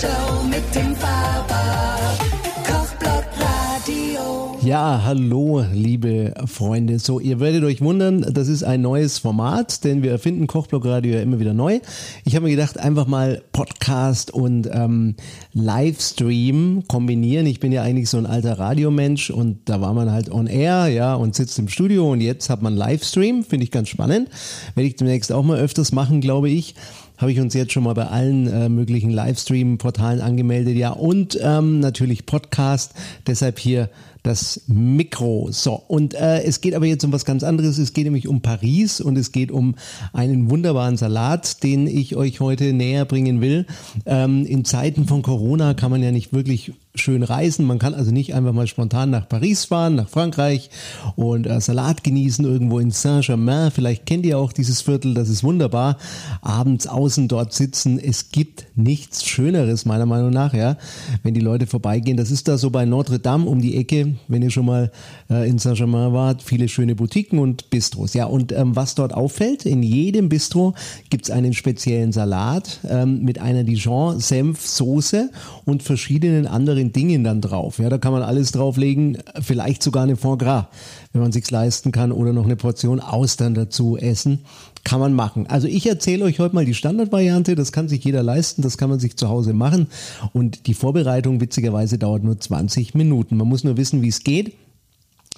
Show mit dem Radio. Ja, hallo, liebe Freunde. So, ihr werdet euch wundern, das ist ein neues Format, denn wir erfinden Kochblock Radio ja immer wieder neu. Ich habe mir gedacht, einfach mal Podcast und ähm, Livestream kombinieren. Ich bin ja eigentlich so ein alter Radiomensch und da war man halt on air, ja, und sitzt im Studio und jetzt hat man Livestream, finde ich ganz spannend. Werde ich demnächst auch mal öfters machen, glaube ich habe ich uns jetzt schon mal bei allen äh, möglichen Livestream-Portalen angemeldet, ja, und ähm, natürlich Podcast. Deshalb hier das Mikro. So, und äh, es geht aber jetzt um was ganz anderes. Es geht nämlich um Paris und es geht um einen wunderbaren Salat, den ich euch heute näher bringen will. Ähm, in Zeiten von Corona kann man ja nicht wirklich schön reisen. Man kann also nicht einfach mal spontan nach Paris fahren, nach Frankreich und äh, Salat genießen irgendwo in Saint-Germain. Vielleicht kennt ihr auch dieses Viertel, das ist wunderbar. Abends außen dort sitzen. Es gibt nichts Schöneres, meiner Meinung nach, ja, wenn die Leute vorbeigehen. Das ist da so bei Notre Dame um die Ecke, wenn ihr schon mal äh, in Saint-Germain wart. Viele schöne Boutiquen und Bistros. Ja, und ähm, was dort auffällt, in jedem Bistro gibt's einen speziellen Salat ähm, mit einer Dijon-Senf-Soße und verschiedenen anderen Dingen dann drauf. Ja, da kann man alles drauflegen, vielleicht sogar eine Foie Gras, wenn man sich's leisten kann, oder noch eine Portion Austern dazu essen. Kann man machen. Also ich erzähle euch heute mal die Standardvariante, das kann sich jeder leisten, das kann man sich zu Hause machen. Und die Vorbereitung witzigerweise dauert nur 20 Minuten. Man muss nur wissen, wie es geht.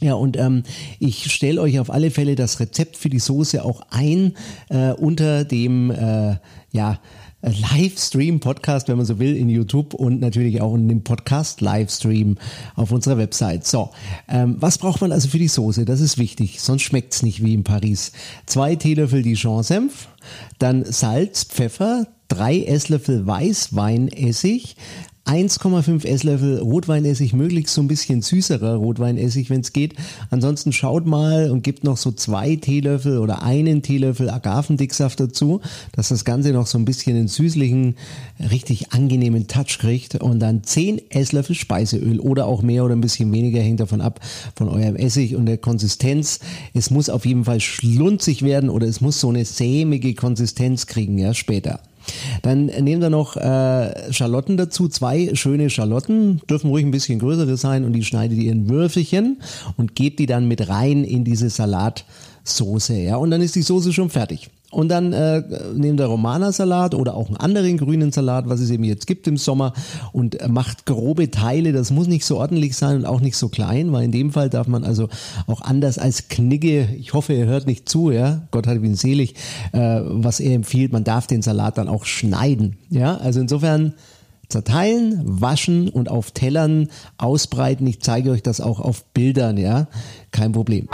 Ja, und ähm, ich stelle euch auf alle Fälle das Rezept für die Soße auch ein äh, unter dem, äh, ja, Livestream-Podcast, wenn man so will, in YouTube und natürlich auch in dem Podcast-Livestream auf unserer Website. So, ähm, was braucht man also für die Soße? Das ist wichtig, sonst schmeckt's nicht wie in Paris. Zwei Teelöffel Dijon-Senf, dann Salz, Pfeffer, drei Esslöffel Weißweinessig, 1,5 Esslöffel Rotweinessig, möglichst so ein bisschen süßerer Rotweinessig, wenn es geht. Ansonsten schaut mal und gebt noch so zwei Teelöffel oder einen Teelöffel Agavendicksaft dazu, dass das Ganze noch so ein bisschen einen süßlichen, richtig angenehmen Touch kriegt. Und dann 10 Esslöffel Speiseöl oder auch mehr oder ein bisschen weniger, hängt davon ab, von eurem Essig und der Konsistenz. Es muss auf jeden Fall schlunzig werden oder es muss so eine sämige Konsistenz kriegen, ja, später. Dann nehmen wir noch äh, Schalotten dazu, zwei schöne Schalotten, dürfen ruhig ein bisschen größere sein und die schneidet ihr in Würfelchen und gebt die dann mit rein in diese Salatsoße, ja, und dann ist die Soße schon fertig. Und dann äh, nehmt ihr Romana-Salat oder auch einen anderen grünen Salat, was es eben jetzt gibt im Sommer und macht grobe Teile. Das muss nicht so ordentlich sein und auch nicht so klein, weil in dem Fall darf man also auch anders als Knigge, ich hoffe, ihr hört nicht zu, ja, Gott hat ihn selig, äh, was er empfiehlt, man darf den Salat dann auch schneiden. Ja, also insofern zerteilen, waschen und auf Tellern ausbreiten. Ich zeige euch das auch auf Bildern, ja, kein Problem.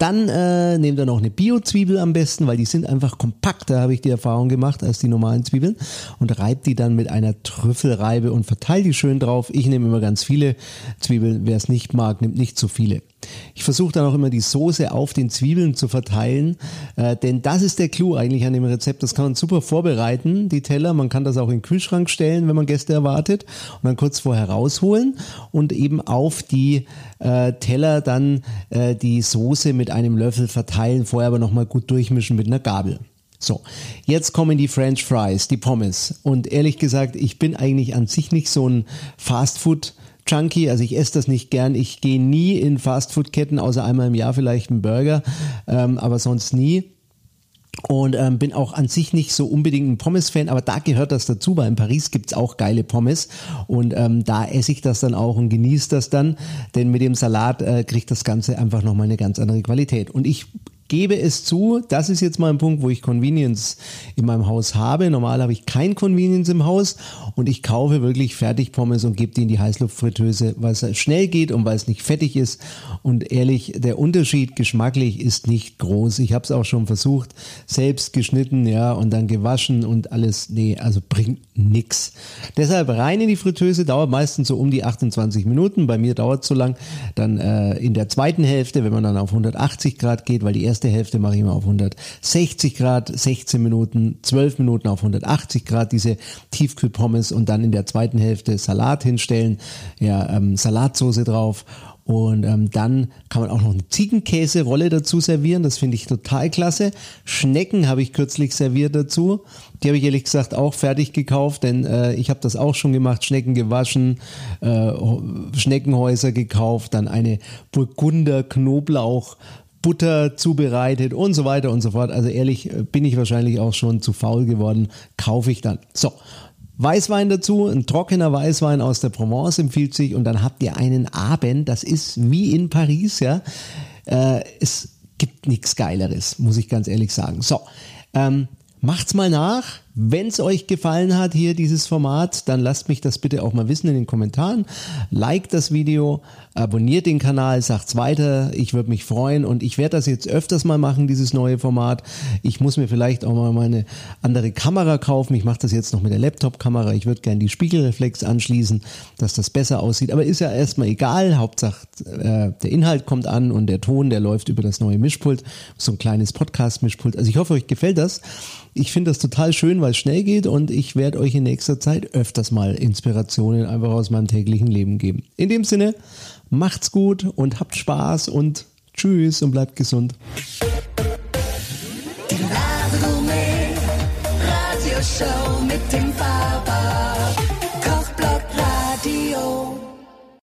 Dann äh, nehmt ihr noch eine Bio-Zwiebel am besten, weil die sind einfach kompakter, habe ich die Erfahrung gemacht, als die normalen Zwiebeln. Und reibt die dann mit einer Trüffelreibe und verteilt die schön drauf. Ich nehme immer ganz viele Zwiebeln. Wer es nicht mag, nimmt nicht zu viele. Ich versuche dann auch immer die Soße auf den Zwiebeln zu verteilen, äh, denn das ist der Clou eigentlich an dem Rezept. Das kann man super vorbereiten, die Teller. Man kann das auch in den Kühlschrank stellen, wenn man Gäste erwartet und dann kurz vorher rausholen und eben auf die äh, Teller dann äh, die Soße mit einem Löffel verteilen, vorher aber nochmal gut durchmischen mit einer Gabel. So, jetzt kommen die French Fries, die Pommes. Und ehrlich gesagt, ich bin eigentlich an sich nicht so ein Fastfood Junkie, also ich esse das nicht gern. Ich gehe nie in Fastfood-Ketten, außer einmal im Jahr vielleicht einen Burger, ähm, aber sonst nie. Und ähm, bin auch an sich nicht so unbedingt ein Pommes-Fan, aber da gehört das dazu, weil in Paris gibt's auch geile Pommes und ähm, da esse ich das dann auch und genieße das dann, denn mit dem Salat äh, kriegt das Ganze einfach nochmal eine ganz andere Qualität. Und ich gebe es zu, das ist jetzt mal ein Punkt, wo ich Convenience in meinem Haus habe. Normal habe ich kein Convenience im Haus und ich kaufe wirklich Fertigpommes und gebe die in die Heißluftfritteuse, weil es schnell geht und weil es nicht fettig ist. Und ehrlich, der Unterschied geschmacklich ist nicht groß. Ich habe es auch schon versucht, selbst geschnitten, ja, und dann gewaschen und alles. Nee, also bringt nix. Deshalb rein in die Fritteuse, dauert meistens so um die 28 Minuten. Bei mir dauert es so lang. Dann äh, in der zweiten Hälfte, wenn man dann auf 180 Grad geht, weil die erste Hälfte mache ich immer auf 160 Grad, 16 Minuten, 12 Minuten auf 180 Grad, diese Tiefkühlpommes und dann in der zweiten Hälfte Salat hinstellen, ja, ähm, Salatsoße drauf Und ähm, dann kann man auch noch eine Ziegenkäserolle dazu servieren. Das finde ich total klasse. Schnecken habe ich kürzlich serviert dazu. Die habe ich ehrlich gesagt auch fertig gekauft, denn äh, ich habe das auch schon gemacht. Schnecken gewaschen, äh, Schneckenhäuser gekauft, dann eine Burgunder Knoblauch Butter zubereitet und so weiter und so fort. Also ehrlich äh, bin ich wahrscheinlich auch schon zu faul geworden. Kaufe ich dann. So. Weißwein dazu, ein trockener Weißwein aus der Provence empfiehlt sich und dann habt ihr einen Abend, das ist wie in Paris, ja. Äh, es gibt nichts Geileres, muss ich ganz ehrlich sagen. So, ähm, macht's mal nach. Wenn es euch gefallen hat, hier dieses Format, dann lasst mich das bitte auch mal wissen in den Kommentaren. Like das Video, abonniert den Kanal, sagt's weiter. Ich würde mich freuen und ich werde das jetzt öfters mal machen, dieses neue Format. Ich muss mir vielleicht auch mal meine andere Kamera kaufen. Ich mache das jetzt noch mit der Laptop-Kamera. Ich würde gerne die Spiegelreflex anschließen, dass das besser aussieht. Aber ist ja erstmal egal. Hauptsache äh, der Inhalt kommt an und der Ton, der läuft über das neue Mischpult. So ein kleines Podcast-Mischpult. Also ich hoffe, euch gefällt das. Ich finde das total schön, weil es schnell geht und ich werde euch in nächster Zeit öfters mal Inspirationen einfach aus meinem täglichen Leben geben. In dem Sinne, macht's gut und habt Spaß und tschüss und bleibt gesund. Radioshow mit dem Papa.